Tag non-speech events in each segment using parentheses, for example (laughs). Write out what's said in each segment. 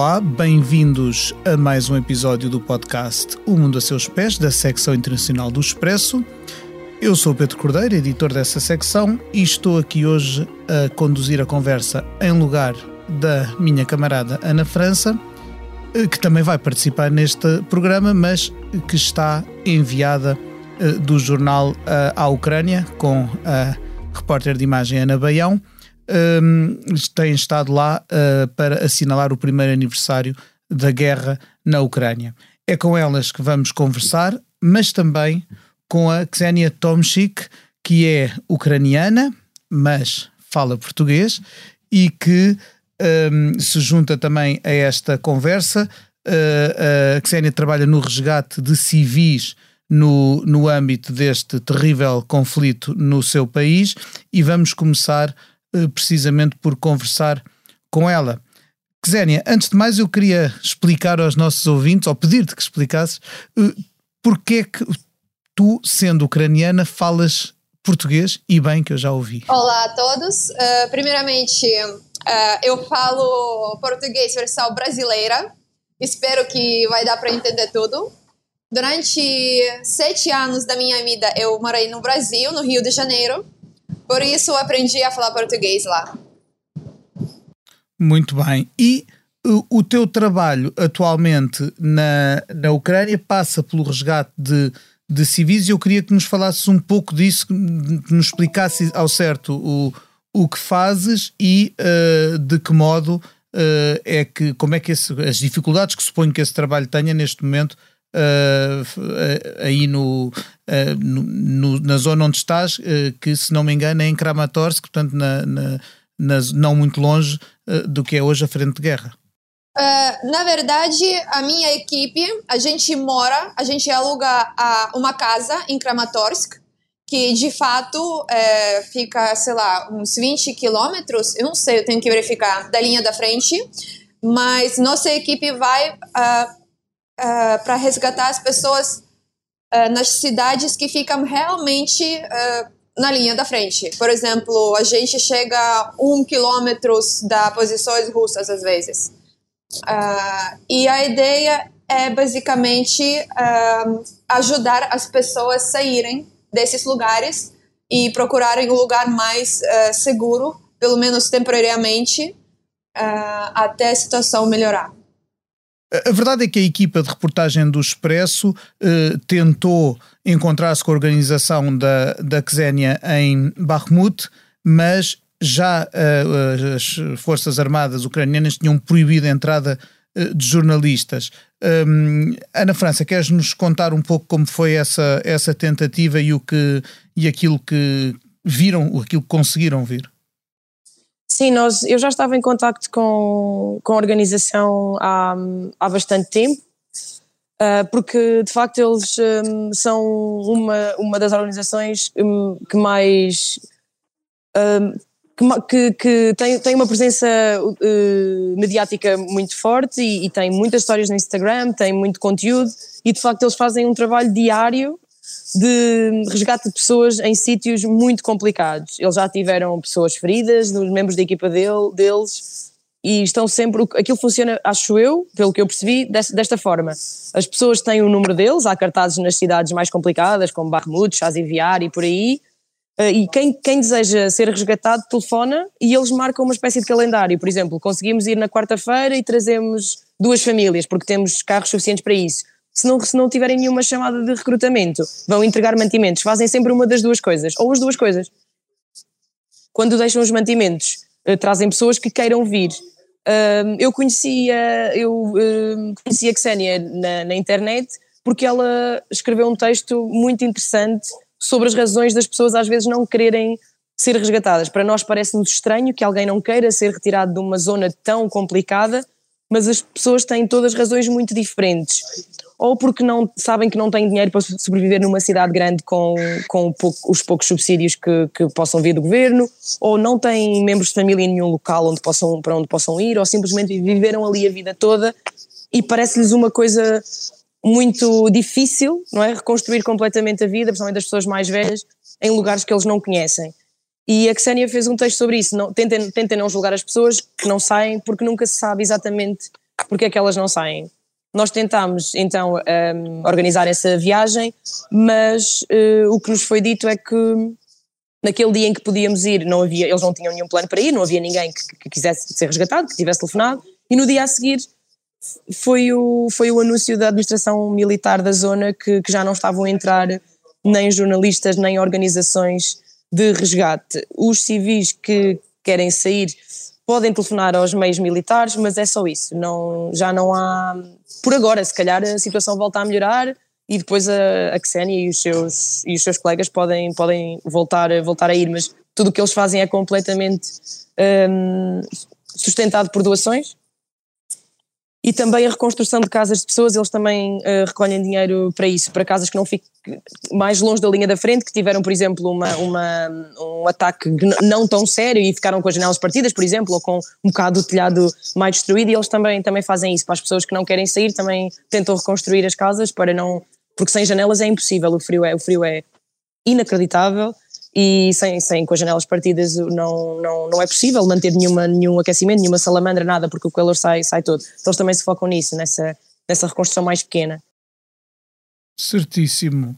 Olá, bem-vindos a mais um episódio do podcast O Mundo a Seus Pés, da secção internacional do Expresso. Eu sou Pedro Cordeiro, editor dessa secção, e estou aqui hoje a conduzir a conversa em lugar da minha camarada Ana França, eh, que também vai participar neste programa, mas que está enviada eh, do jornal eh, à Ucrânia com a repórter de imagem Ana Baião. Tem estado lá para assinalar o primeiro aniversário da guerra na Ucrânia. É com elas que vamos conversar, mas também com a Ksenia Tomchik, que é ucraniana, mas fala português e que um, se junta também a esta conversa. Uh, a Ksenia trabalha no resgate de civis no, no âmbito deste terrível conflito no seu país e vamos começar precisamente por conversar com ela. Ksenia, antes de mais eu queria explicar aos nossos ouvintes, ou pedir-te que explicasses, uh, porque é que tu, sendo ucraniana, falas português e bem que eu já ouvi. Olá a todos. Uh, primeiramente, uh, eu falo português versão brasileira. Espero que vai dar para entender tudo. Durante sete anos da minha vida, eu morei no Brasil, no Rio de Janeiro. Por isso, aprendi a falar português lá. Muito bem. E o, o teu trabalho atualmente na, na Ucrânia passa pelo resgate de de civis e eu queria que nos falasses um pouco disso, que nos explicasse ao certo o, o que fazes e uh, de que modo uh, é que, como é que esse, as dificuldades que suponho que esse trabalho tenha neste momento uh, aí no, no, no, na zona onde estás, que se não me engano é em Kramatorsk, portanto na, na, na não muito longe do que é hoje a frente de guerra. Uh, na verdade, a minha equipe, a gente mora, a gente aluga a, uma casa em Kramatorsk, que de fato é, fica, sei lá, uns 20 quilômetros, eu não sei, eu tenho que verificar, da linha da frente, mas nossa equipe vai uh, uh, para resgatar as pessoas nas cidades que ficam realmente na linha da frente. Por exemplo, a gente chega a um quilômetro das posições russas às vezes. Uh, e a ideia é basicamente uh, ajudar as pessoas a saírem desses lugares e procurarem um lugar mais uh, seguro, pelo menos temporariamente, até a situação melhorar. A verdade é que a equipa de reportagem do Expresso tentou encontrar-se com a organização da, da Xénia em Bakhmut, mas já uh, as Forças Armadas ucranianas tinham proibido a entrada uh, de jornalistas. Um, Ana França, queres nos contar um pouco como foi essa, essa tentativa e, o que, e aquilo que viram, aquilo que conseguiram vir? Sim, nós, eu já estava em contacto com, com a organização há, há bastante tempo, uh, porque de facto eles um, são uma, uma das organizações um, que mais um, que, que tem, tem uma presença uh, mediática muito forte e, e, tem muitas histórias no Instagram, tem muito conteúdo e de facto eles fazem um trabalho diário de resgate de pessoas em sítios muito complicados. Eles já tiveram pessoas feridas, dos membros da equipa dele, deles e estão sempre. Aquilo funciona, acho eu, pelo que eu percebi, desta, forma. As pessoas têm o número deles, há cartazes nas cidades mais complicadas, como Barmut, Chaziviar e por aí Uh, e quem, quem deseja ser resgatado telefona e eles marcam uma espécie de calendário. Por exemplo, conseguimos ir na quarta-feira e trazemos duas famílias, porque temos carros suficientes para isso. Se não, se não tiverem nenhuma chamada de recrutamento, vão entregar mantimentos. Fazem sempre uma das duas coisas, ou as duas coisas. Quando deixam os mantimentos, uh, trazem pessoas que queiram vir. Eu conhecia, eu conhecia a Xenia na, na internet porque ela escreveu um texto muito interessante sobre as razões das pessoas às vezes não quererem ser resgatadas. Para nós parece-nos estranho que alguém não queira ser retirado de uma zona tão complicada, mas as pessoas têm todas razões muito diferentes. Ou porque não sabem que não têm dinheiro para sobreviver numa cidade grande com, com pouco, os poucos subsídios que, que possam vir do governo, ou não têm membros de família em nenhum local onde possam, para onde possam ir, ou simplesmente viveram ali a vida toda e parece-lhes uma coisa muito difícil, não é? Reconstruir completamente a vida, principalmente das pessoas mais velhas, em lugares que eles não conhecem. E a Xenia fez um texto sobre isso. Não, tentem, tentem não julgar as pessoas que não saem, porque nunca se sabe exatamente porque é que elas não saem. Nós tentámos então um, organizar essa viagem, mas uh, o que nos foi dito é que naquele dia em que podíamos ir, não havia, eles não tinham nenhum plano para ir, não havia ninguém que, que quisesse ser resgatado, que tivesse telefonado, e no dia a seguir foi o, foi o anúncio da administração militar da zona que, que já não estavam a entrar nem jornalistas, nem organizações de resgate. Os civis que querem sair podem telefonar aos meios militares, mas é só isso. Não, já não há. Por agora, se calhar a situação volta a melhorar e depois a, a Xenia e os seus, e os seus colegas podem, podem voltar, voltar a ir, mas tudo o que eles fazem é completamente um, sustentado por doações e também a reconstrução de casas de pessoas, eles também uh, recolhem dinheiro para isso, para casas que não fiquem mais longe da linha da frente, que tiveram, por exemplo, uma, uma, um ataque não tão sério e ficaram com as janelas partidas, por exemplo, ou com um bocado do telhado mais destruído, e eles também, também fazem isso. Para as pessoas que não querem sair, também tentam reconstruir as casas para não. Porque sem janelas é impossível, o frio é, o frio é inacreditável e sem, sem com as janelas partidas não, não, não é possível manter nenhuma, nenhum aquecimento, nenhuma salamandra, nada, porque o calor sai, sai todo. Então eles também se focam nisso, nessa, nessa reconstrução mais pequena. Certíssimo.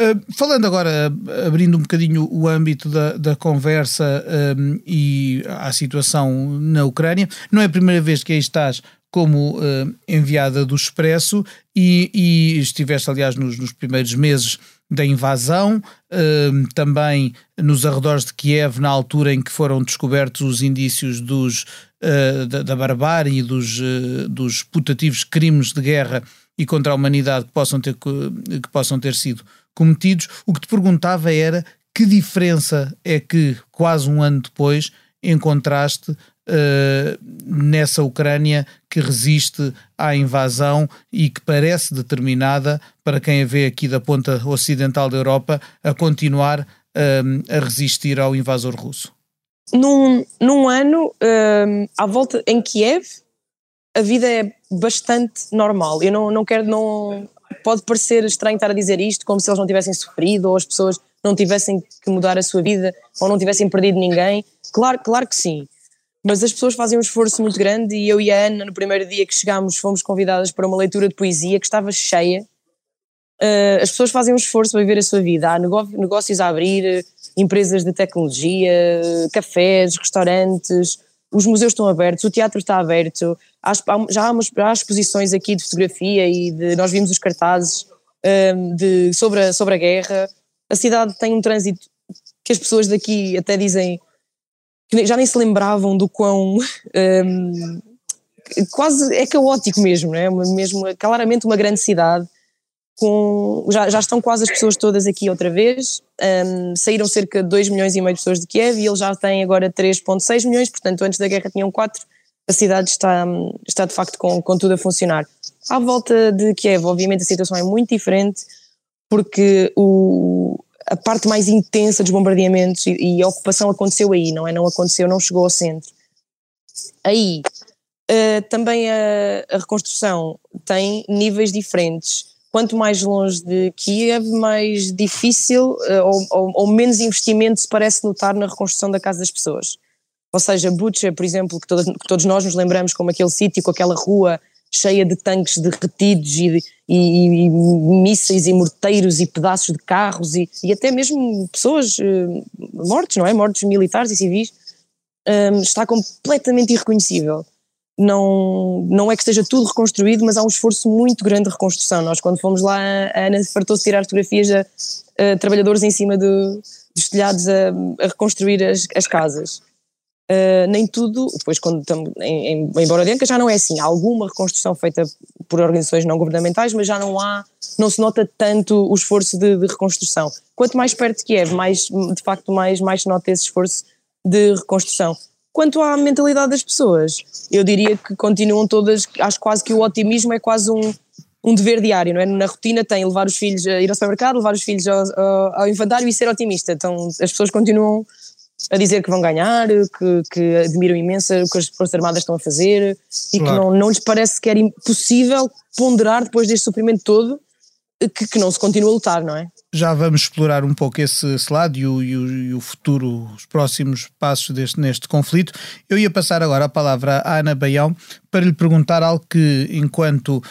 Uh, falando agora, abrindo um bocadinho o âmbito da, da conversa um, e à situação na Ucrânia, não é a primeira vez que aí estás como uh, enviada do Expresso e, e estiveste, aliás, nos, nos primeiros meses da invasão, ehm, também nos arredores de Kiev, na altura em que foram descobertos os indícios dos, uh, da, barbárie e dos, uh, dos putativos crimes de guerra e contra a humanidade que possam, ter, que possam ter sido cometidos. O que te perguntava era que diferença é que, quase um ano depois, encontraste nessa Ucrânia que resiste à invasão e que parece determinada, para quem a vê aqui da ponta ocidental da Europa, a continuar uh, a resistir ao invasor russo? Num, num ano, uh, à volta em Kiev, a vida é bastante normal. Eu não, não quero, não. Pode parecer estranho estar a dizer isto, como se eles não tivessem sofrido ou as pessoas não tivessem que mudar a sua vida ou não tivessem perdido ninguém. Claro, claro que sim mas as pessoas fazem um esforço muito grande e eu e a Ana, no primeiro dia que chegámos, fomos convidadas para uma leitura de poesia que estava cheia. Uh, as pessoas fazem um esforço para viver a sua vida. Há negócios a abrir, empresas de tecnologia, cafés, restaurantes, os museus estão abertos, o teatro está aberto, há, já há, umas, há exposições aqui de fotografia e de, nós vimos os cartazes ah, de, sobre, a, sobre a guerra. A cidade tem um trânsito que as pessoas daqui até dizem que já nem se lembravam do quão um, quase é caótico mesmo, é? Mesmo claramente uma grande cidade com já, já estão quase as pessoas todas aqui outra vez. Um, saíram cerca de 2 milhões e meio de pessoas de Kiev e eles já têm agora 3.6 milhões, portanto antes da guerra tinham 4 a cidade está, está de facto com, com tudo a funcionar. À volta de Kiev obviamente a situação é muito diferente porque o, a parte mais intensa dos bombardeamentos e, e, a ocupação aconteceu aí, não é? Não aconteceu, não chegou ao centro. Aí, uh, também a, a, reconstrução tem níveis diferentes. Quanto mais longe de Kiev, mais difícil uh, ou, ou, ou, menos investimento se parece notar na reconstrução da casa das pessoas. Ou seja, Butcher, por exemplo, que, que todos nós nos lembramos como aquele sítio com aquela rua cheia de tanques derretidos e, e, e, mísseis e morteiros e pedaços de carros e, e até mesmo pessoas uh, não é? Mortos militares e civis, um, está completamente irreconhecível. Não, não é que esteja tudo reconstruído, mas há um esforço muito grande de reconstrução. Nós, quando fomos lá, a Ana fartou-se tirar fotografias a, a, trabalhadores em cima do, dos telhados a, a reconstruir as, as casas. Uh, nem tudo, depois quando estamos em, em, em Borodianka já não é assim, há alguma reconstrução feita por organizações não governamentais, mas já não há, não se nota tanto o esforço de, de reconstrução. Quanto mais perto de Kiev, mais, de facto mais, mais se nota esse esforço de reconstrução. Quanto à mentalidade das pessoas, eu diria que continuam todas, acho quase que o otimismo é quase um, um dever diário, não é? Na rotina tem levar os filhos a ir ao supermercado, levar os filhos ao, ao, ao infantário e ser otimista. Então as pessoas continuam a dizer que vão ganhar, que, que admiram imenso o que as Forças Armadas estão a fazer e claro. que não, não lhes parece sequer impossível ponderar depois deste sofrimento todo que, que não se continua a lutar, não é? já vamos explorar um pouco esse, esse lado e o, e, o, e o, futuro, os próximos passos deste, neste conflito. Eu ia passar agora a palavra à Ana Baião para lhe perguntar algo que, enquanto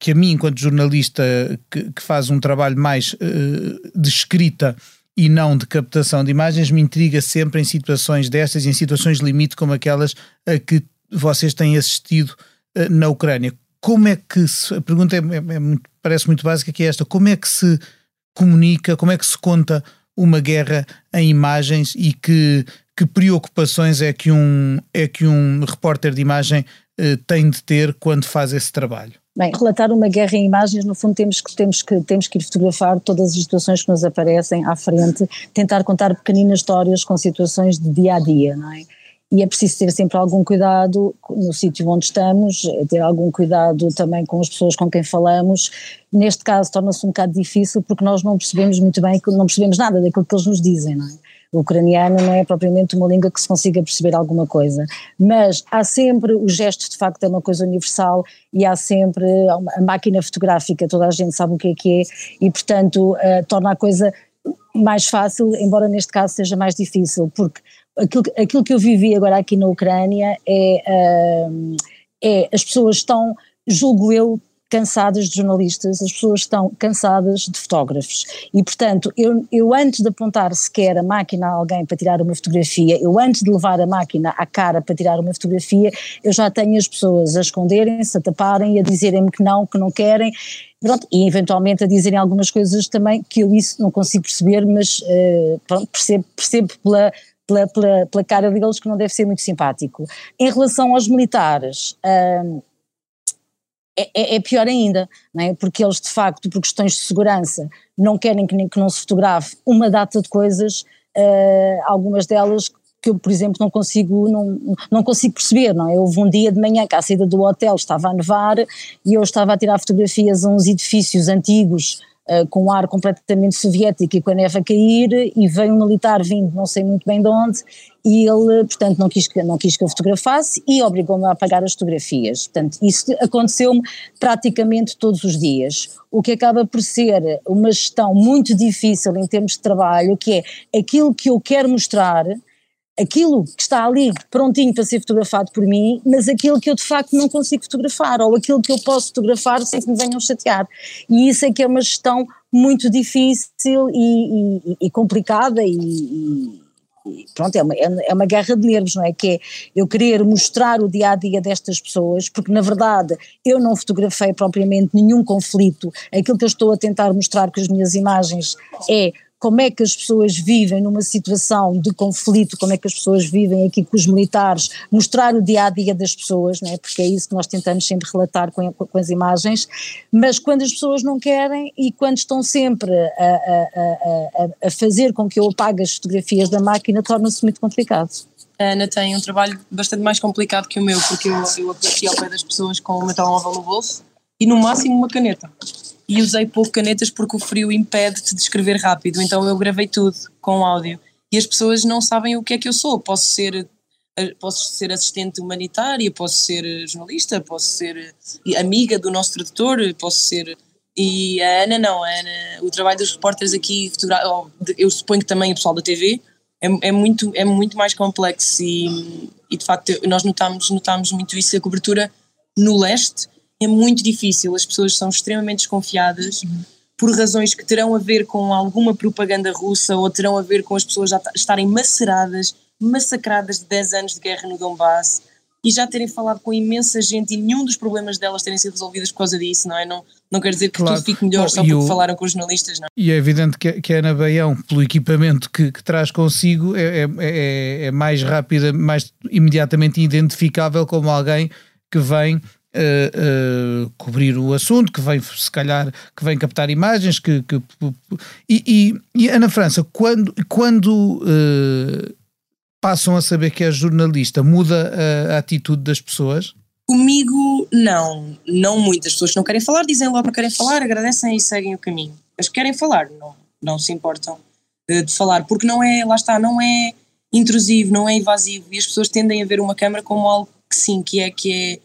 que a mim, enquanto jornalista que, que faz um trabalho mais uh, de escrita e não de captação de imagens, me intriga sempre em situações destas, em situações limite como aquelas a que vocês têm assistido uh, na Ucrânia. Como é que se, a pergunta é, é, é muito, parece muito básica que é esta, como é que se comunica, como é que se conta uma guerra em imagens e que, que preocupações é que um, é que um repórter de imagem eh, tem de ter quando faz esse trabalho? Bem, relatar uma guerra em imagens, no fundo temos que, temos que, temos que ir fotografar todas as situações que nos aparecem à frente, tentar contar pequeninas histórias com situações de dia a dia, não é? e é preciso ter sempre algum cuidado no sítio onde estamos, ter algum cuidado também com as pessoas com quem falamos. Neste caso torna-se um bocado difícil porque nós não percebemos muito bem, não percebemos nada daquilo que eles nos dizem, não é? O ucraniano não é propriamente uma língua que se consiga perceber alguma coisa, mas há sempre, o gesto de facto é uma coisa universal e há sempre a máquina fotográfica, toda a gente sabe o que é que é e portanto uh, torna a coisa mais fácil, embora neste caso seja mais difícil, porque aquilo, aquilo que eu vivi agora aqui na Ucrânia é, uh, é as pessoas estão, julgo eu, cansadas de jornalistas, as pessoas estão cansadas de fotógrafos. E, portanto, eu, eu antes de apontar sequer a máquina a alguém para tirar uma fotografia, eu antes de levar a máquina à cara para tirar uma fotografia, eu já tenho as pessoas a esconderem-se, a taparem e a dizerem-me que não, que não querem. Pronto, e eventualmente a dizerem algumas coisas também que eu isso não consigo perceber, mas uh, pronto, percebo, percebo pela, pela, pela, pela, cara deles que não deve ser muito simpático. Em relação aos militares, uh, é, é, é, pior ainda, é? porque eles de facto, por questões de segurança, não querem que, que não se fotografe uma data de coisas, uh, algumas delas que eu, por exemplo, não consigo, não, não consigo perceber, não é? Houve um dia de manhã que à saída do hotel estava a nevar e eu estava a tirar fotografias a uns edifícios antigos uh, com um ar completamente soviético e com a neve a cair, e veio um militar vindo não sei muito bem de onde, e ele, portanto, não quis, que, não quis que eu fotografasse e obrigou-me a apagar as fotografias. Portanto, isso aconteceu-me praticamente todos os dias, o que acaba por ser uma gestão muito difícil em termos de trabalho, que é aquilo que eu quero mostrar, aquilo que está ali prontinho para ser fotografado por mim, mas aquilo que eu de facto não consigo fotografar, ou aquilo que eu posso fotografar sem que me venham chatear. E isso é que é uma gestão muito difícil e, e, e complicada e, e pronto, é uma, é uma guerra de nervos, não é? Que é eu querer mostrar o dia a dia destas pessoas, porque na verdade eu não fotografei propriamente nenhum conflito. Aquilo que eu estou a tentar mostrar com as minhas imagens é como é que as pessoas vivem numa situação de conflito, como é que as pessoas vivem aqui com os militares, mostrar o dia a dia das pessoas, né? porque é isso que nós tentamos sempre relatar com, com as imagens, mas quando as pessoas não querem e quando estão sempre a, a, a, a fazer com que eu apague as fotografias da máquina, torna-se muito complicado. A Ana tem um trabalho bastante mais complicado que o meu, porque eu, eu apareci ao pé das pessoas com o meu telemóvel no bolso e no máximo uma caneta e usei pouco canetas porque o frio impede-te de escrever rápido, então eu gravei tudo com áudio. E as pessoas não sabem o que é que eu sou. Posso ser, eh, posso ser assistente humanitária, posso ser jornalista, posso ser amiga do nosso tradutor, posso ser. E a Ana não, a Ana, o trabalho dos repórteres aqui, eu suponho que também o pessoal da TV, é, é, muito, é muito mais complexo e, e de facto nós notamos, notamos muito isso, a cobertura no leste é muito difícil, as pessoas são extremamente desconfiadas por razões que terão a ver com alguma propaganda russa ou terão a ver com as pessoas já estarem maceradas, massacradas de 10 anos de guerra no Donbass e já terem falado com imensa gente e nenhum dos problemas delas terem sido resolvidos por causa disso, não é? Não, não quer dizer que claro. tudo fique melhor só porque o, falaram com os jornalistas, não é? E é evidente que, que a Ana Baião, pelo equipamento que, que traz consigo, é, é, é, é mais rápida, mais imediatamente identificável como alguém que vem Uh, cobrir o assunto, que vem se calhar que vem captar imagens, que, que e, e, e, Ana França, quando, quando uh, passam a saber que é jornalista, muda a, a, atitude das pessoas? Comigo não, não muitas pessoas não querem falar, dizem logo que querem falar, agradecem e seguem o caminho. As que querem falar não, não se importam de falar, porque não é, lá está, não é intrusivo, não é invasivo e as pessoas tendem a ver uma câmara como algo que sim, que é que é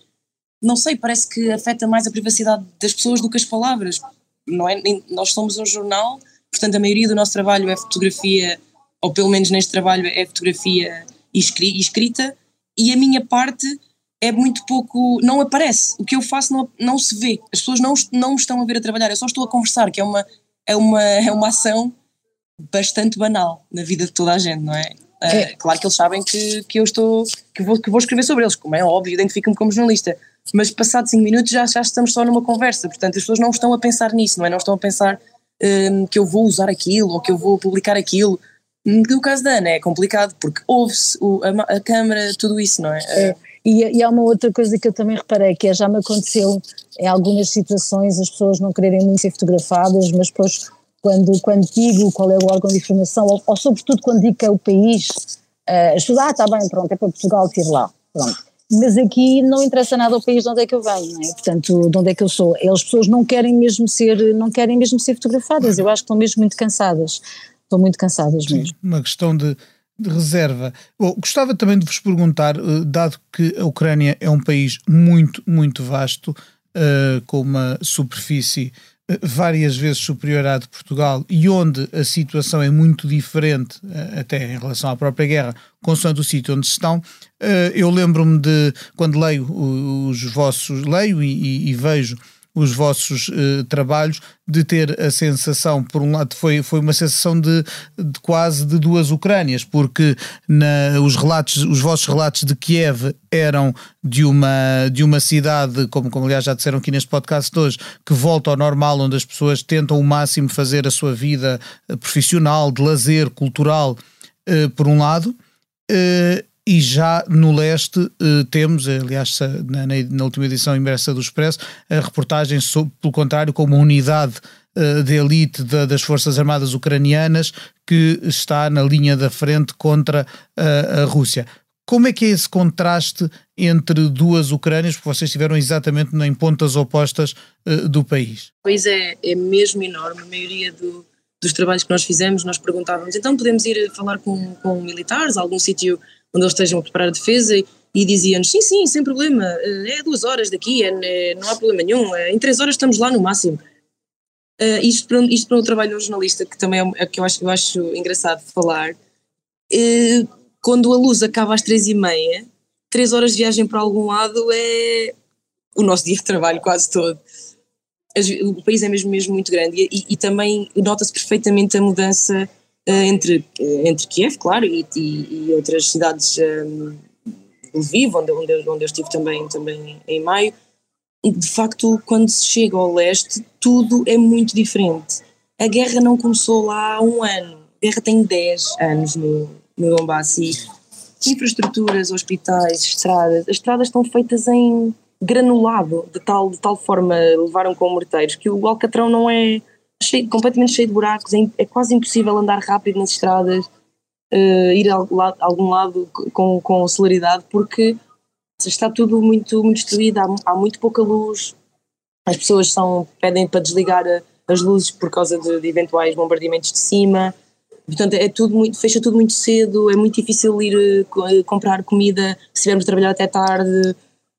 não sei, parece que afeta mais a privacidade das pessoas do que as palavras. não é, nós somos um jornal, portanto a maioria do nosso trabalho é fotografia, ou pelo menos neste trabalho é fotografia e escrita, e a minha parte é muito pouco, não aparece. O que eu faço não, não se vê. As pessoas não, não me estão a ver a trabalhar, eu só estou a conversar, que é uma, é uma, é uma ação bastante banal na vida de toda a gente, não é? é. Uh, claro que eles sabem que, que eu estou, que vou, que vou escrever sobre eles, como é óbvio, identifico-me como jornalista. Mas passados 5 minutos já, já estamos só numa conversa, portanto as pessoas não estão a pensar nisso, não é? Não estão a pensar um, que eu vou usar aquilo ou que eu vou publicar aquilo. No caso da Ana é complicado porque ouve-se a, a câmara, tudo isso, não é? é. E, e há uma outra coisa que eu também reparei, que é, já me aconteceu em algumas situações as pessoas não quererem muito ser fotografadas, mas depois quando, quando digo qual é o órgão de informação, ou, ou sobretudo quando digo que é o país, uh, as pessoas, ah, está bem, pronto, é para Portugal, tiro lá, pronto. Mas aqui não interessa nada ao país de onde é que eu venho, não é? portanto, de onde é que eu sou. As pessoas não querem mesmo ser, não querem mesmo ser fotografadas, eu acho que estão mesmo muito cansadas, estão muito cansadas mesmo. Sim, uma questão de de reserva. Bom, gostava também de vos perguntar, eh, dado que a Ucrânia é um país muito, muito vasto, uh, com uma superfície várias vezes superior à de Portugal e onde a situação é muito diferente, uh, até em relação à própria guerra, consoante o sítio onde estão. eu lembro-me de, quando leio os vossos, leio e, e, e vejo os vossos uh, trabalhos, de ter a sensação, por um lado, foi, foi uma sensação de, de quase de duas Ucrânias, porque na, os relatos, os vossos relatos de Kiev eram de uma, de uma cidade, como, como aliás já disseram aqui neste podcast de hoje, que volta ao normal, onde as pessoas tentam o máximo fazer a sua vida eh, profissional, de lazer, cultural, uh, por um lado. Uh, e já no leste uh, temos, aliás, na, na, última edição impressa do Expresso, a reportagem, sobre, pelo contrário, com uma unidade uh, de elite da, das Forças Armadas Ucranianas que está na linha da frente contra a Rússia. Como é que é esse contraste entre duas Ucrânias, porque vocês estiveram exatamente em pontas opostas do país? O país é, é mesmo enorme, a maioria do, dos trabalhos que nós fizemos, nós perguntávamos, então podemos ir falar com, com militares, algum sítio onde eles estejam a preparar a defesa e, e diziam-nos, sim, sim, sem problema, eh, é duas horas daqui, é, é, não há problema nenhum, é, em três horas estamos lá no máximo. Uh, isto, para, isto para um trabalho de um jornalista, que também é, é que eu acho, eu acho engraçado falar, uh, quando a luz acaba às três e meia, três horas de viagem para algum lado é o nosso dia de trabalho quase todo. O país é mesmo, mesmo muito grande e, e também nota-se perfeitamente a mudança eh, entre, eh, entre Kiev, claro, e, e, e outras cidades um, eh, Lviv, onde, onde, onde eu estive também, também em maio, de facto, quando se chega ao leste, tudo é muito diferente. A guerra não começou lá há um ano, a guerra tem 10 anos no, no Donbass e infraestruturas, hospitais, estradas, as estradas estão feitas em granulado, de tal, de tal forma levaram com morteiros que o Alcatrão não é cheio, completamente cheio de buracos, é, é, quase impossível andar rápido nas estradas, uh, ir a, algum lado com, com celeridade, porque está tudo muito, muito destruído, há, há muito pouca luz, as pessoas são, pedem para desligar a, as luzes por causa de, de, eventuais bombardeamentos de cima, portanto é tudo muito, fecha tudo muito cedo, é muito difícil ir uh, comprar comida se estivermos a trabalhar até tarde,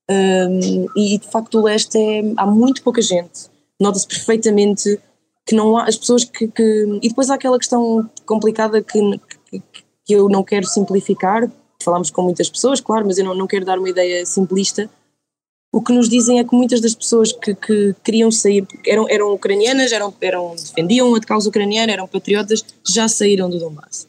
um, e de facto o leste é, há muito pouca gente, nota-se perfeitamente que não há as pessoas que, que, e depois há aquela questão complicada que, que, que, eu não quero simplificar. Falamos com muitas pessoas, claro, mas eu não, não quero dar uma ideia simplista. O que nos dizem é que muitas das pessoas que, que queriam sair eram, eram ucranianas, eram, eram, defendiam a causa ucraniana, eram patriotas, já saíram do Donbass.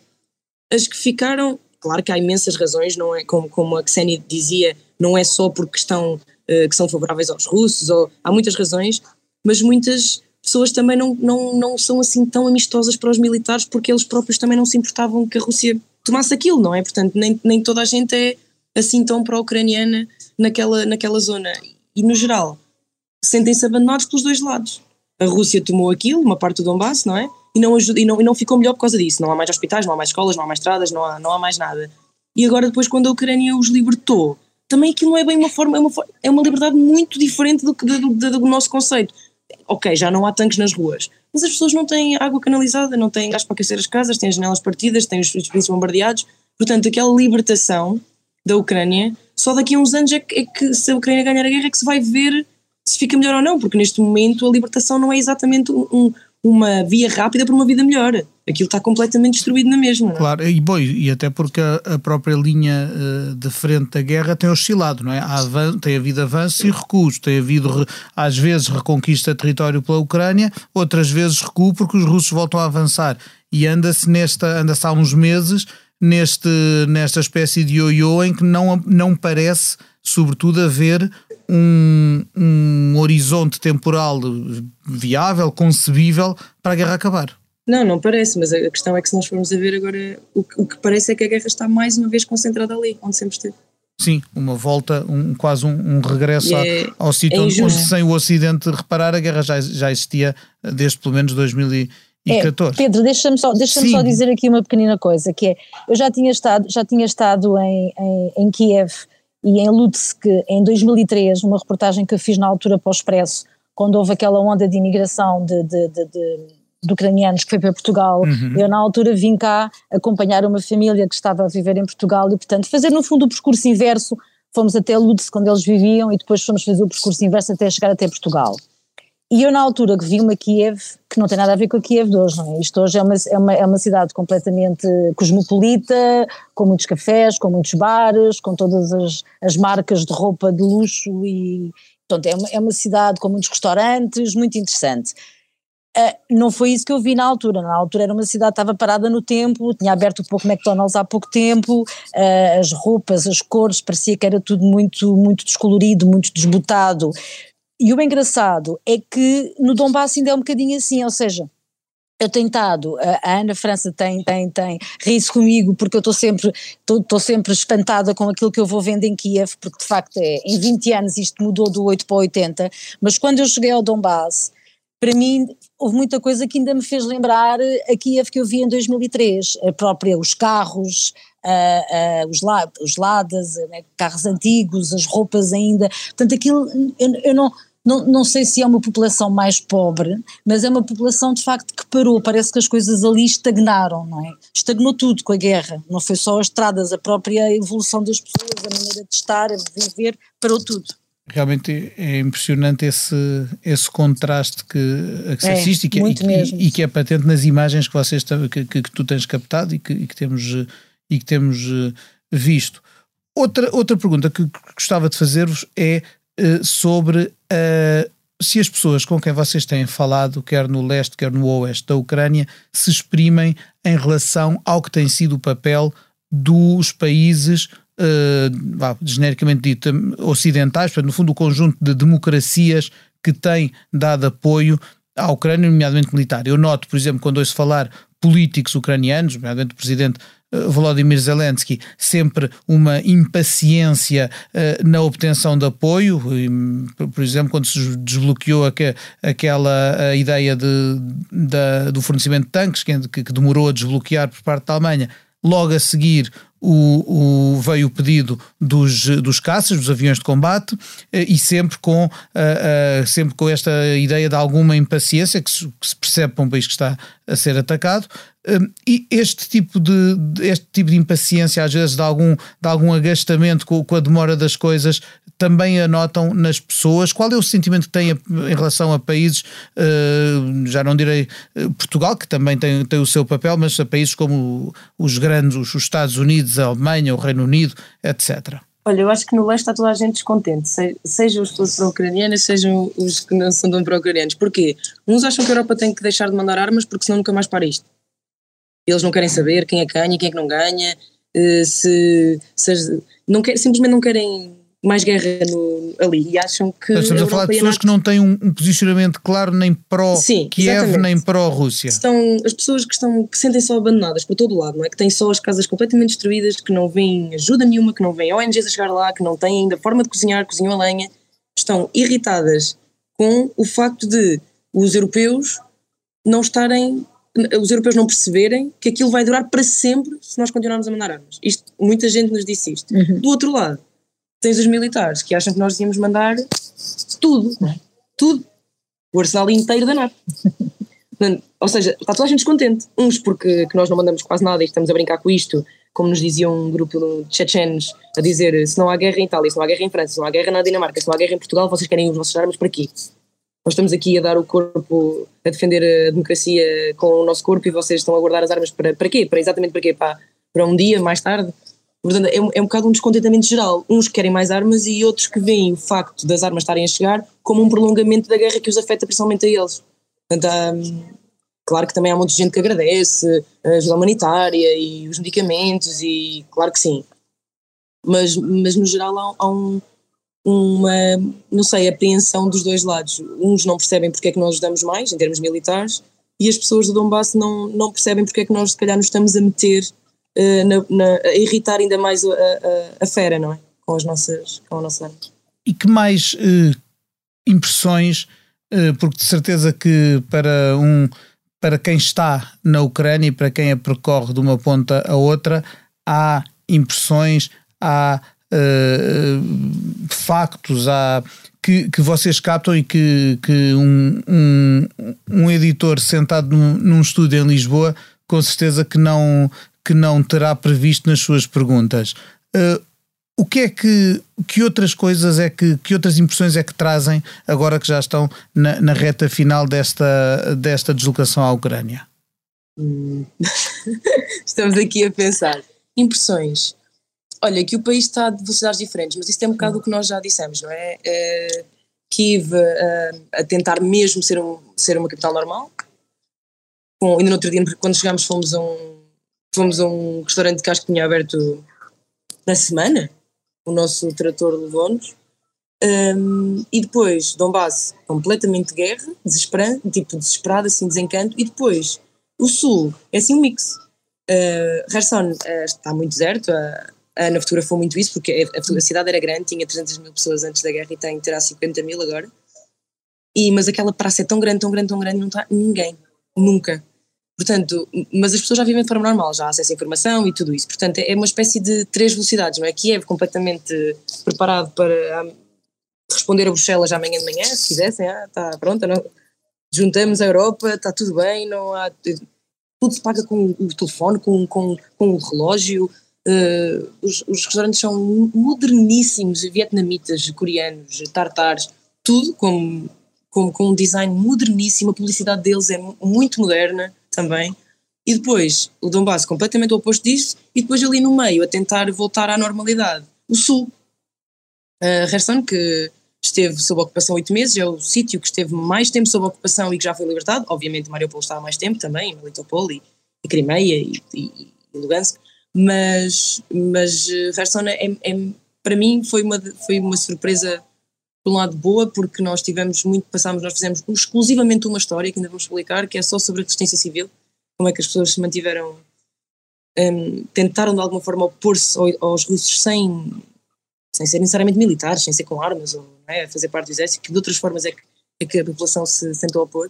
As que ficaram, claro que há imensas razões, não é? Como, como a Ksenia dizia, não é só porque estão, uh, que são favoráveis aos russos, ou, há muitas razões, mas muitas pessoas também não, não, não são assim tão amistosas para os militares porque eles próprios também não se importavam que a Rússia tomasse aquilo, não é? Portanto, nem, nem toda a gente é assim tão pró-ucraniana naquela, naquela zona. E, no geral, sentem-se abandonados pelos dois lados. A Rússia tomou aquilo, uma parte do Donbass, não é? E não, ajuda, e, não, e não ficou melhor por causa disso. Não há mais hospitais, não há mais escolas, não há mais estradas, não há, não há mais nada. E agora, depois, quando a Ucrânia os libertou, também aquilo não é bem uma forma, é uma, é uma liberdade muito diferente do, do, do, do nosso conceito ok, já não há tanques nas ruas, mas as pessoas não têm água canalizada, não têm gás para aquecer as casas, têm as janelas partidas, têm os edifícios bombardeados. Portanto, aquela libertação da Ucrânia, só daqui a uns anos é que, é que se a Ucrânia ganhar a guerra é que se vai ver se fica melhor ou não, porque neste momento a libertação não é exatamente um, uma via rápida para uma vida melhor. Aquilo está completamente destruído na mesma. É? Claro, e, bom, e até porque a, a própria linha uh, de frente da guerra tem oscilado, não é? Avan tem havido avanços e recuos, tem havido às vezes reconquista de território pela Ucrânia, outras vezes recuo porque os russos voltam a avançar. E anda-se nesta, anda-se há uns meses neste, nesta espécie de ioiô em que não, não parece, sobretudo, haver um, um horizonte temporal viável, concebível para a guerra acabar. Não, não parece, mas a questão é que se nós formos a ver agora, o, o que parece é que a guerra está mais uma vez concentrada ali, onde sempre esteve. Sim, uma volta, um, quase um, um regresso é, ao sítio é onde, onde, sem o Ocidente reparar, a guerra já, já existia desde pelo menos 2014. É, Pedro, deixa-me só, deixa só dizer aqui uma pequenina coisa, que é, eu já tinha estado, já tinha estado em, em, em Kiev e em Lutsk em 2003, uma reportagem que eu fiz na altura para o Expresso, quando houve aquela onda de imigração de, de, de, de, ucranianos que foi para Portugal, uhum. eu na altura vim cá acompanhar uma família que estava a viver em Portugal e portanto fazer no fundo o percurso inverso, fomos até Lutsk onde eles viviam e depois fomos fazer o percurso inverso até chegar até Portugal. E eu, na altura que vi uma Kiev, que não tem nada a ver com a Kiev de hoje, não é? Isto hoje é uma, é uma, é uma cidade completamente cosmopolita, com muitos cafés, com muitos bares, com todas as, as marcas de roupa de luxo e. Portanto, é uma, é uma cidade com muitos restaurantes, muito interessante. Uh, não foi isso que eu vi na altura. Na altura era uma cidade que estava parada no tempo, tinha aberto um pouco McDonald's há pouco tempo, uh, as roupas, as cores, parecia que era tudo muito, muito descolorido, muito desbotado. E o engraçado é que no Donbass ainda é um bocadinho assim, ou seja, eu tenho estado, a Ana França tem, tem, tem, ri-se comigo porque eu estou sempre, estou sempre espantada com aquilo que eu vou vendo em Kiev, porque de facto é, em 20 anos isto mudou do 8 para 80, mas quando eu cheguei ao Donbass, para mim houve muita coisa que ainda me fez lembrar a Kiev que eu vi em 2003, a própria, os carros, uh, uh, os, la, os ladas, né, carros antigos, as roupas ainda, portanto aquilo, eu, eu não não, não sei se é uma população mais pobre, mas é uma população de facto que parou, parece que as coisas ali estagnaram, não é? Estagnou tudo com a guerra, não foi só as estradas, a própria evolução das pessoas, a maneira de estar, de viver, parou tudo. Realmente é impressionante esse, esse contraste que, a que se é, assiste e que, e, e, que é patente nas imagens que, vocês, que, que, que tu tens captado e que, e que temos, e que temos eh, visto. Outra, outra pergunta que gostava de fazer-vos é uh, sobre uh, se as pessoas com quem vocês têm falado, quer no leste, quer no oeste da Ucrânia, se exprimem em relação ao que tem sido o papel dos países, uh, genericamente dito, ocidentais, portanto, no fundo, o conjunto de democracias que têm dado apoio à Ucrânia, nomeadamente militar. Eu noto, por exemplo, quando ouço falar políticos ucranianos, nomeadamente o presidente eh, Volodymyr Zelensky sempre uma impaciência uh, na obtenção de apoio, e, por exemplo, quando se desbloqueou aquela ideia de, de, do fornecimento de tanques, que, que demorou a desbloquear por parte da Alemanha, logo a seguir o, o, veio o pedido dos, dos caças, dos aviões de combate, eh, e sempre com, uh, uh, sempre com esta ideia de alguma impaciência que se, que se percebe para um país que está a ser atacado. Uh, e este tipo de, este tipo de impaciência, às vezes, de algum, de algum agastamento com, com a demora das coisas, também anotam nas pessoas? Qual é o sentimento que têm em relação a países, uh, já não direi uh, Portugal, que também tem, tem o seu papel, mas a países como os grandes, os Estados Unidos, a Alemanha, o Reino Unido, etc. Olha, eu acho que no leste está toda a gente descontente, sejam os que são ucranianos, sejam os que não são tão pró-ucranianos. Porquê? Uns acham que a Europa tem que deixar de mandar armas porque senão nunca mais para isto. Eles não querem saber quem é que ganha e quem é que não ganha, eh, se, se não quer, simplesmente não querem mais guerra no, ali e acham que. estamos a, falar de pessoas que não têm um, um posicionamento claro nem pró-Kiev nem pró-Rússia. Estão as pessoas que estão que sentem só abandonadas por todo o lado, não é? Que têm só as casas completamente destruídas, que não vêm ajuda nenhuma, que não vêm ONGs a chegar lá, que não têm ainda forma de cozinhar, cozinham a lenha, estão irritadas com o facto de os europeus não estarem os europeus não perceberem que aquilo vai durar para sempre se nós continuarmos a mandar armas. Isto, muita gente nos disse isto. Uhum. Do outro lado, tens os militares que acham que nós devíamos mandar tudo, é? tudo, o arsenal inteiro da NATO. Ou seja, está toda a gente descontente. Uns porque que nós não mandamos quase nada e estamos a brincar com isto, como nos dizia um grupo de chechenos, a dizer se não há guerra em Itália, se não há guerra em França, se não há guerra na Dinamarca, se não há guerra em Portugal, vocês querem os vossos armas para quê? Nós estamos aqui a dar o corpo, a defender a democracia com o nosso corpo e vocês estão a guardar as armas para, para quê? Para exatamente para quê? Para, para um dia mais tarde? Portanto, é, é um bocado um descontentamento geral. Uns querem mais armas e outros que veem o facto das armas estarem a chegar como um prolongamento da guerra que os afeta principalmente a eles. Portanto, há, claro que também há muita gente que agradece a ajuda humanitária e os medicamentos e claro que sim. Mas, mas no geral há, há um, uma, não sei, apreensão dos dois lados. Uns não percebem porque é que nós ajudamos mais, em termos militares, e as pessoas do Donbass não, não percebem porque é que nós, se calhar, nos estamos a meter, na, na, a irritar ainda mais a, a, a, fera, não é? Com as nossas, com a nossa. E que mais uh, impressões, uh, porque de certeza que para um para quem está na Ucrânia e para quem a percorre de uma ponta a outra, há impressões, há factos há, que, que vocês captam e que, que um, um, um editor sentado num, num estúdio em Lisboa com certeza que não, que não terá previsto nas suas perguntas. Uh, o que é que, que outras coisas é que, que outras impressões é que trazem agora que já estão na, na reta final desta, desta deslocação à Ucrânia? Hum. (laughs) Estamos aqui a pensar. Impressões. Olha, que o país está de velocidades diferentes, mas isso é um bocado o que nós já dissemos, não é? Uh, Kiev uh, a tentar mesmo ser, um, ser uma capital normal. Ainda no outro dia, quando chegámos, fomos a um, fomos a um restaurante que acho que tinha aberto na semana. O nosso trator levou-nos. Um, e depois, Donbass, completamente guerra, desesperado, tipo desesperado, assim, desencanto. E depois, o Sul, é assim um mix. Uh, uh, está muito deserto, a Ana fotografou muito isso, porque a, a, cidade era grande, tinha 300 mil pessoas antes da guerra e tem, terá 50 mil agora. E, mas aquela praça é tão grande, tão grande, tão grande, não está ninguém, nunca. Portanto, mas as pessoas já vivem de forma normal, já à informação e tudo isso. Portanto, é uma espécie de três velocidades, não é? Kiev completamente preparado para ah, responder a Bruxelas amanhã de manhã, se quisessem, ah, está pronto, não, juntamos a Europa, está tudo bem, não há. Tudo se paga com o telefone, com, com, com o relógio, Uh, os, os, restaurantes são moderníssimos, vietnamitas, coreanos, tartares, tudo com, com, com um design moderníssimo, a publicidade deles é muito moderna também. E depois o Donbass completamente o oposto disso, e depois ali no meio a tentar voltar à normalidade. O Sul, uh, Kherson, que esteve sob ocupação oito meses, é o sítio que esteve mais tempo sob ocupação e que já foi libertado. Obviamente Mariupol está há mais tempo também, Melitopol e, e Crimeia e, e, e Lugansk mas, mas eh, é, é, para mim foi uma, foi uma surpresa por um lado boa, porque nós tivemos muito, passámos, nós fizemos exclusivamente uma história que ainda vamos explicar, que é só sobre a resistência civil, como é que as pessoas se mantiveram, um, tentaram de alguma forma opor-se aos russos sem, sem ser necessariamente militares, sem ser com armas, ou é, fazer parte do exército, que de outras formas é que, é que a população se tentou opor.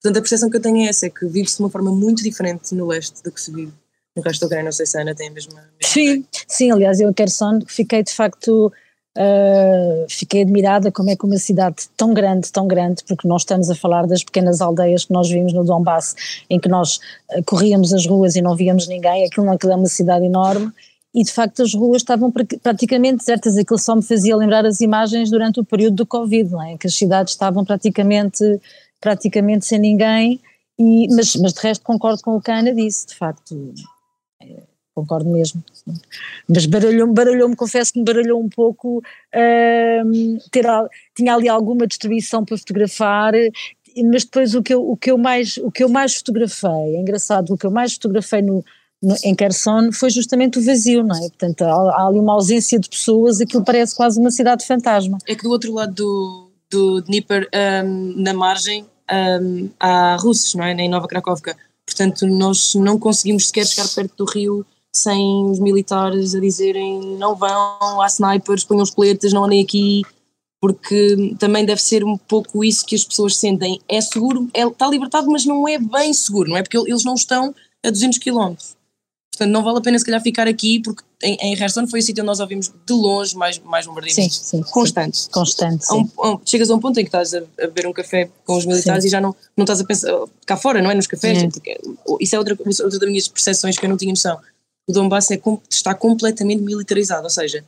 Portanto, a percepção que eu tenho é essa, é que vive-se de uma forma muito diferente no leste do que se vive no resto da Ucrânia, não sei se a Ana tem a mesma. Sim, sim, aliás, eu quero só, fiquei de facto. Uh, fiquei admirada como é que uma cidade tão grande, tão grande, porque nós estamos a falar das pequenas aldeias que nós vimos no Donbass, em que nós uh, corríamos as ruas e não víamos ninguém, aquilo não é uma cidade enorme, e de facto as ruas estavam praticamente desertas, aquilo só me fazia lembrar as imagens durante o período do Covid, não é? que as cidades estavam praticamente, praticamente sem ninguém, e, mas, mas de resto concordo com o que a Ana disse, de facto concordo mesmo. Mas baralhou-me, baralhou-me, confesso que me baralhou um pouco ter, tinha ali alguma distribuição para fotografar, mas depois o que eu, o que eu, mais, o que eu mais fotografei, é engraçado, o que eu mais fotografei no, no, em Kherson foi justamente o vazio, não é? Portanto, há, há, ali uma ausência de pessoas, aquilo parece quase uma cidade fantasma. É que do outro lado do, do Dnieper, um, na margem, um, há russos, não é? Em Nova Cracóvca Portanto, nós não conseguimos sequer chegar perto do rio sem os militares a dizerem não vão, há snipers, ponham os coletes, não andem aqui, porque também deve ser um pouco isso que as pessoas sentem. É seguro, é, está libertado, mas não é bem seguro, não é? Porque eles não estão a 200 km. Portanto, não vale a pena se calhar ficar aqui, porque em, em Reston foi o sítio onde nós ouvimos de longe mais, mais bombardeamentos. Sim, sim. Constantes. Sim, constante. Um, um, chegas a um ponto em que estás a, a beber um café com os militares sim. e já não, não estás a pensar cá fora, não é? Nos cafés, porque isso é outra, outra das minhas percepções que eu não tinha noção. O Donbass é, está completamente militarizado, ou seja,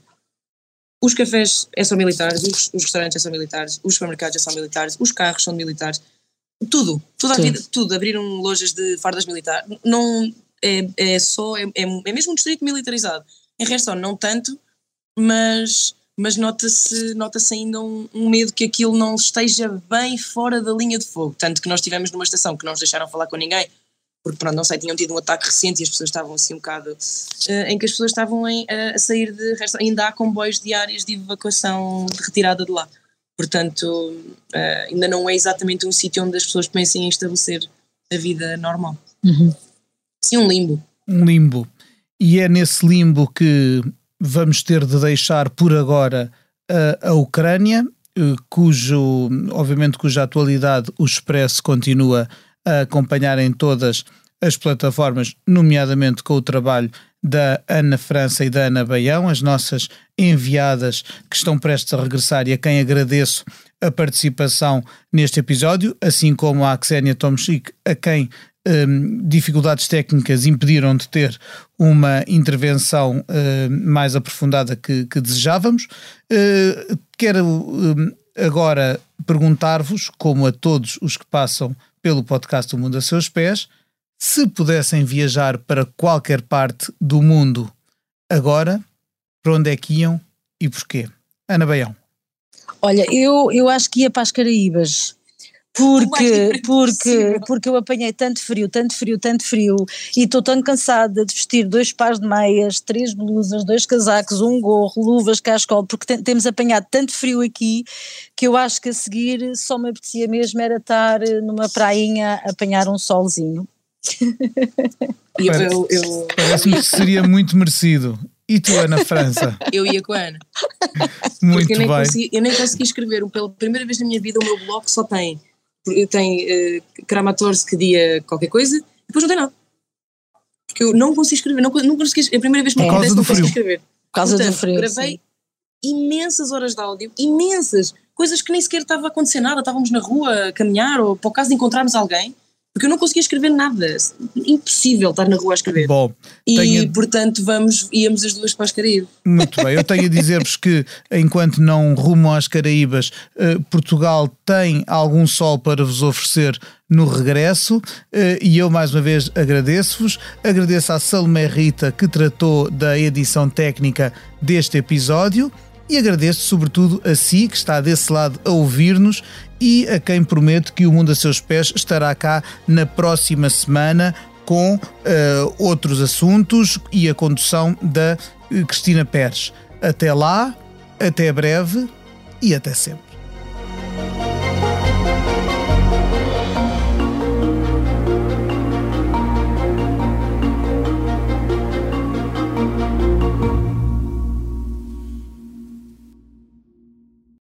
os cafés é só militares, os, os restaurantes é só militares, os supermercados é só militares, os carros são militares, tudo, toda a vida, tudo. Abriram lojas de fardas militares, não é, é só, é, é, é mesmo um distrito militarizado. Em resto, não tanto, mas, mas nota-se nota ainda um, um, medo que aquilo não esteja bem fora da linha de fogo. Tanto que nós estivemos numa estação que não nos deixaram falar com ninguém, porque pronto, não sei, tinham tido um ataque recente e as pessoas estavam assim um bocado, uh, em que as pessoas estavam em, uh, a sair de ainda há comboios diários de evacuação de retirada de lá. Portanto, uh, ainda não é exatamente um sítio onde as pessoas pensem em estabelecer a vida normal. Uhum. Sim, um limbo. Um limbo. E é nesse limbo que vamos ter de deixar por agora a, a Ucrânia, cujo, obviamente, cuja atualidade o Expresso continua a acompanhar em todas as plataformas, nomeadamente com o trabalho da Ana França e da Ana Baião, as nossas enviadas que estão prestes a regressar e a quem agradeço a participação neste episódio, assim como a Xenia Tomchik, a quem um, dificuldades técnicas impediram de ter uma intervenção uh, mais aprofundada que, que desejávamos. Uh, quero um, agora perguntar-vos, como a todos os que passam pelo podcast O Mundo a Seus Pés, se pudessem viajar para qualquer parte do mundo agora, para onde é que iam e porquê? Ana Baião. Olha, eu, eu acho que ia para as Caraíbas. Porque, porque, porque eu apanhei tanto frio, tanto frio, tanto frio e estou tão cansada de vestir dois pares de meias, três blusas, dois casacos, um gorro, luvas, cascol, porque tem, temos apanhado tanto frio aqui que eu acho que a seguir só me apetecia mesmo era estar numa prainha a apanhar um solzinho. (laughs) eu, eu, eu... Parece-me que seria muito merecido. E tu, Ana França? (laughs) Eu ia com a Ana. Muito Porque eu nem, bem. Consegui, eu nem consegui escrever. Pela primeira vez na minha vida, o meu blog só tem tem uh, Kramatorsk dia qualquer coisa, depois não tem nada. Porque eu não consigo escrever, não, não consegui, é a primeira vez que me acontece não consigo escrever. Por causa Portanto, do frio. Gravei sim. imensas horas de áudio, imensas, coisas que nem sequer estava a acontecer nada, estávamos na rua a caminhar ou por caso de encontrarmos alguém porque eu não conseguia escrever nada, impossível estar na rua a escrever. Bom, e tenho... portanto vamos, íamos as duas para as Caraíbas. Muito bem, eu tenho a dizer-vos que enquanto não rumo às Caraíbas, eh, Portugal tem algum sol para vos oferecer no regresso eh, e eu mais uma vez agradeço-vos, agradeço à Salomé Rita que tratou da edição técnica deste episódio e agradeço sobretudo a si que está desse lado a ouvir-nos e a quem prometo que o Mundo a Seus Pés estará cá na próxima semana com uh, outros assuntos e a condução da Cristina Pérez. Até lá, até breve e até sempre.